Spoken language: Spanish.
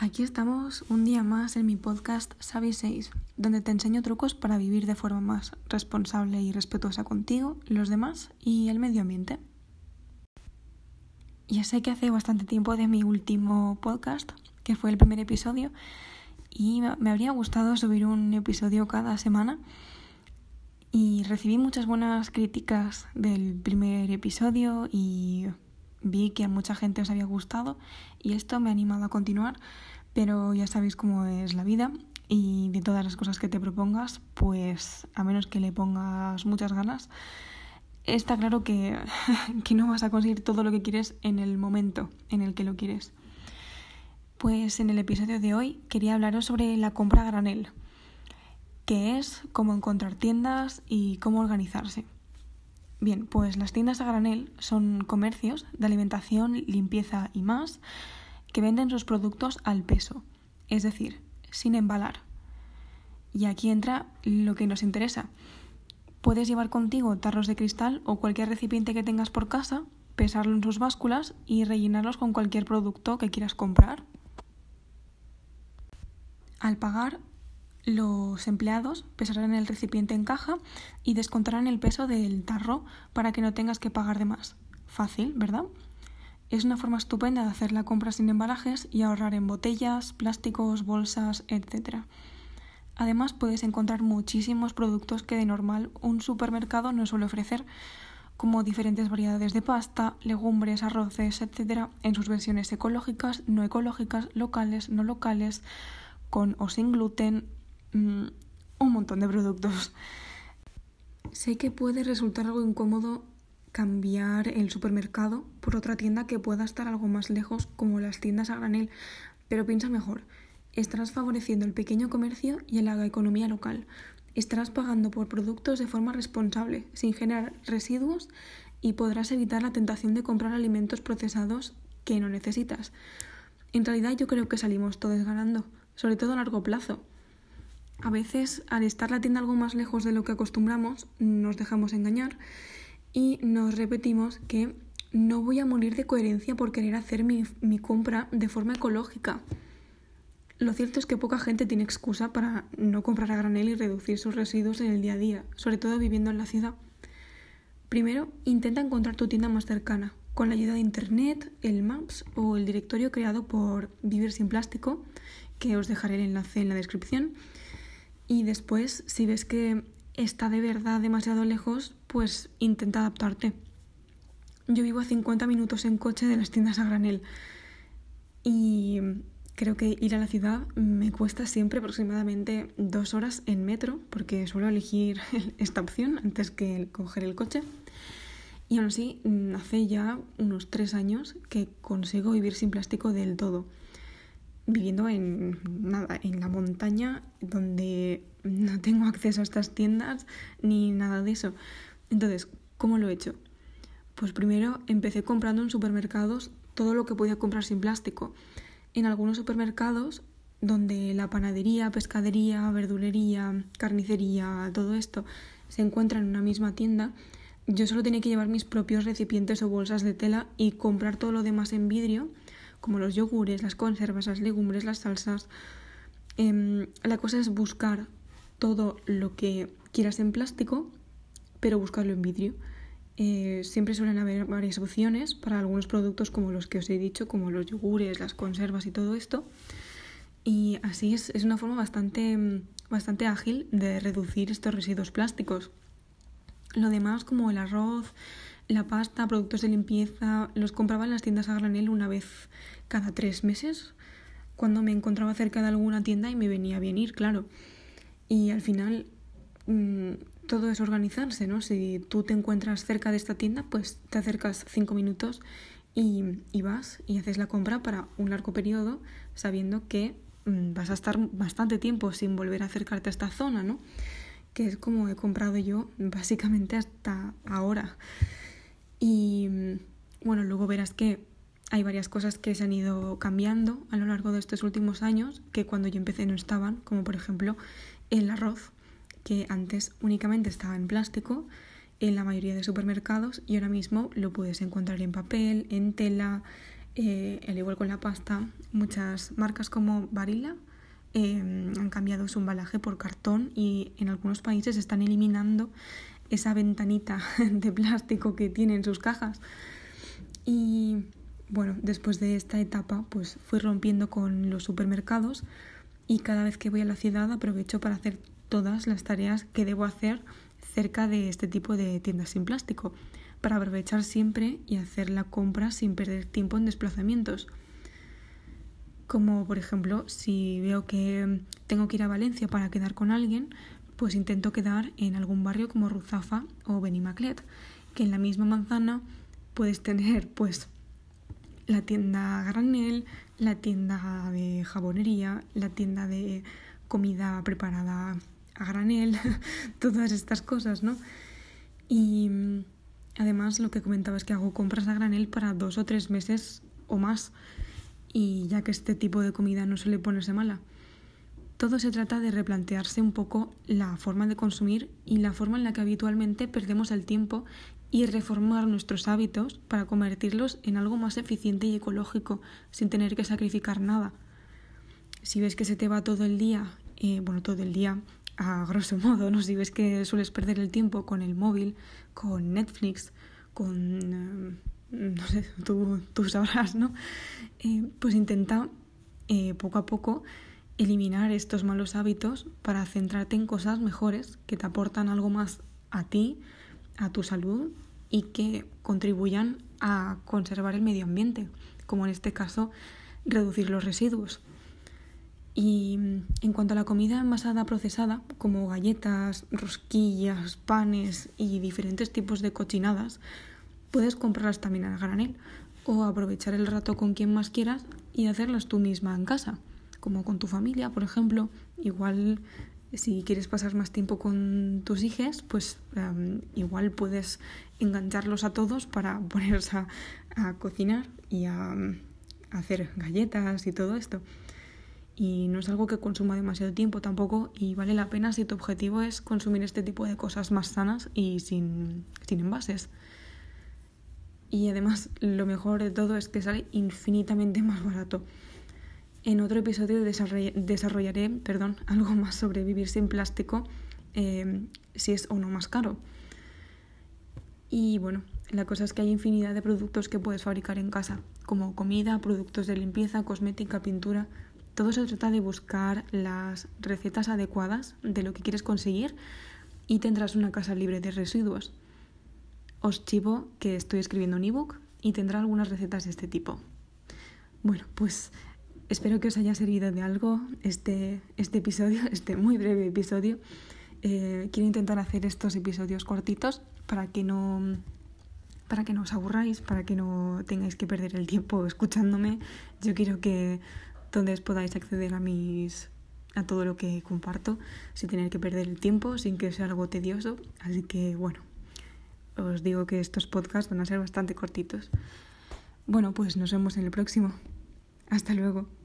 Aquí estamos un día más en mi podcast Savi 6, donde te enseño trucos para vivir de forma más responsable y respetuosa contigo, los demás y el medio ambiente. Ya sé que hace bastante tiempo de mi último podcast, que fue el primer episodio, y me habría gustado subir un episodio cada semana. Y recibí muchas buenas críticas del primer episodio y vi que a mucha gente os había gustado y esto me ha animado a continuar, pero ya sabéis cómo es la vida y de todas las cosas que te propongas, pues a menos que le pongas muchas ganas, está claro que, que no vas a conseguir todo lo que quieres en el momento en el que lo quieres. Pues en el episodio de hoy quería hablaros sobre la compra a granel, qué es, cómo encontrar tiendas y cómo organizarse. Bien, pues las tiendas a granel son comercios de alimentación, limpieza y más que venden sus productos al peso, es decir, sin embalar. Y aquí entra lo que nos interesa. Puedes llevar contigo tarros de cristal o cualquier recipiente que tengas por casa, pesarlo en sus básculas y rellenarlos con cualquier producto que quieras comprar. Al pagar, los empleados pesarán el recipiente en caja y descontarán el peso del tarro para que no tengas que pagar de más. Fácil, ¿verdad? Es una forma estupenda de hacer la compra sin embalajes y ahorrar en botellas, plásticos, bolsas, etc. Además puedes encontrar muchísimos productos que de normal un supermercado no suele ofrecer, como diferentes variedades de pasta, legumbres, arroces, etc., en sus versiones ecológicas, no ecológicas, locales, no locales, con o sin gluten, Mm, un montón de productos. Sé que puede resultar algo incómodo cambiar el supermercado por otra tienda que pueda estar algo más lejos, como las tiendas a granel, pero piensa mejor. Estarás favoreciendo el pequeño comercio y la economía local. Estarás pagando por productos de forma responsable, sin generar residuos, y podrás evitar la tentación de comprar alimentos procesados que no necesitas. En realidad yo creo que salimos todos ganando, sobre todo a largo plazo. A veces, al estar la tienda algo más lejos de lo que acostumbramos, nos dejamos engañar y nos repetimos que no voy a morir de coherencia por querer hacer mi, compra de forma ecológica. Lo cierto es que poca gente tiene excusa para no comprar a granel y reducir sus residuos en el día a día, sobre todo viviendo en la ciudad. Primero, intenta encontrar tu tienda más cercana, con la ayuda de Internet, el Maps o el directorio creado por Vivir sin Plástico, que os dejaré el enlace en la descripción y después, si ves que está de verdad demasiado lejos, pues intenta adaptarte. Yo vivo a 50 minutos en coche de las tiendas a granel y creo que ir a la ciudad me cuesta siempre aproximadamente dos horas en metro porque suelo elegir esta opción antes que coger el coche. Y aún así, hace ya unos tres años que consigo vivir sin plástico del todo viviendo en nada, en la montaña donde no tengo acceso a estas tiendas ni nada de eso. Entonces, ¿cómo lo he hecho? Pues primero empecé comprando en supermercados todo lo que podía comprar sin plástico. En algunos supermercados donde la panadería, pescadería, verdulería, carnicería, todo esto se encuentra en una misma tienda, yo solo tenía que llevar mis propios recipientes o bolsas de tela y comprar todo lo demás en vidrio como los yogures, las conservas, las legumbres, las salsas. Em, la cosa es buscar todo lo que quieras en plástico, pero buscarlo en vidrio. Eh, siempre suelen haber varias opciones para algunos productos como los que os he dicho, como los yogures, las conservas y todo esto. Y así es, es una forma bastante, bastante ágil de reducir estos residuos plásticos. Lo demás, como el arroz, la pasta, productos de limpieza, los compraba en las tiendas a granel una vez cada tres meses, cuando me encontraba cerca de alguna tienda y me venía bien ir, claro. Y al final mm, todo es organizarse, ¿no? Si tú te encuentras cerca de esta tienda, pues te acercas cinco minutos y, y vas y haces la compra para un largo periodo, sabiendo que mm, vas a estar bastante tiempo sin volver a acercarte a esta zona, ¿no? Que es como he comprado yo básicamente hasta ahora. Y bueno, luego verás que hay varias cosas que se han ido cambiando a lo largo de estos últimos años que cuando yo empecé no estaban, como por ejemplo el arroz, que antes únicamente estaba en plástico en la mayoría de supermercados y ahora mismo lo puedes encontrar en papel, en tela, Eh, al igual con la pasta, muchas marcas como Barilla eh, han cambiado su embalaje por cartón y en algunos países están eliminando esa ventanita de plástico que tienen sus cajas. Y bueno, después de esta etapa, pues fui rompiendo con los supermercados y cada vez que voy a la ciudad aprovecho para hacer todas las tareas que debo hacer cerca de este tipo de tiendas sin plástico, para aprovechar siempre y hacer la compra sin perder tiempo en desplazamientos. Como por ejemplo, si veo que tengo que ir a Valencia para quedar con alguien, pues intento quedar en algún barrio como Ruzafa o Benimaclet, que en la misma manzana puedes tener pues la tienda granel, la tienda de jabonería, la tienda de comida preparada a granel, todas estas cosas, ¿no? Y mm, además lo que comentaba es que hago compras a granel para dos o tres meses o más, y ya que este tipo de comida no suele ponerse mala. Todo se trata de replantearse un poco la forma de consumir y la forma en la que habitualmente perdemos el tiempo y reformar nuestros hábitos para convertirlos en algo más eficiente y ecológico sin tener que sacrificar nada. Si ves que se te va todo el día, eh, bueno, todo el día a grosso modo, ¿no? Si ves que sueles perder el tiempo con el móvil, con Netflix, con... Eh, no sé, tú, sabrás, ¿no? Eh, pues intenta poco a poco eliminar estos malos hábitos para centrarte en cosas mejores que te aportan algo más a ti, a tu salud y que contribuyan a conservar el medio ambiente, como en este caso reducir los residuos. Y en cuanto a la comida envasada procesada, como galletas, rosquillas, panes y diferentes tipos de cochinadas, puedes comprarlas también al granel o aprovechar el rato con quien más quieras y hacerlas tú misma en casa como con tu familia, por ejemplo. Igual si quieres pasar más tiempo con tus hijos, pues em, igual puedes engancharlos a todos para ponerse a, cocinar y a, a, hacer galletas y todo esto. Y no es algo que consuma demasiado tiempo tampoco y vale la pena si tu objetivo es consumir este tipo de cosas más sanas y sin, sin envases. Y además lo mejor de todo es que sale infinitamente más barato. En otro episodio desarrollaré perdón, algo más sobre vivir sin plástico, eh, si es o no más caro. Y bueno, la cosa es que hay infinidad de productos que puedes fabricar en casa, como comida, productos de limpieza, cosmética, pintura. Todo se trata de buscar las recetas adecuadas de lo que quieres conseguir y tendrás una casa libre de residuos. Os chivo que estoy escribiendo un ebook y tendrá algunas recetas de este tipo. Bueno, pues Espero que os haya servido de algo este, este episodio, este muy breve episodio. Eh, quiero intentar hacer estos episodios cortitos para que no para que no os aburráis, para que no tengáis que perder el tiempo escuchándome. Yo quiero que todos podáis acceder a mis a todo lo que comparto sin tener que perder el tiempo, sin que sea algo tedioso. Así que bueno, os digo que estos podcasts van a ser bastante cortitos. Bueno, pues nos vemos en el próximo. Hasta luego.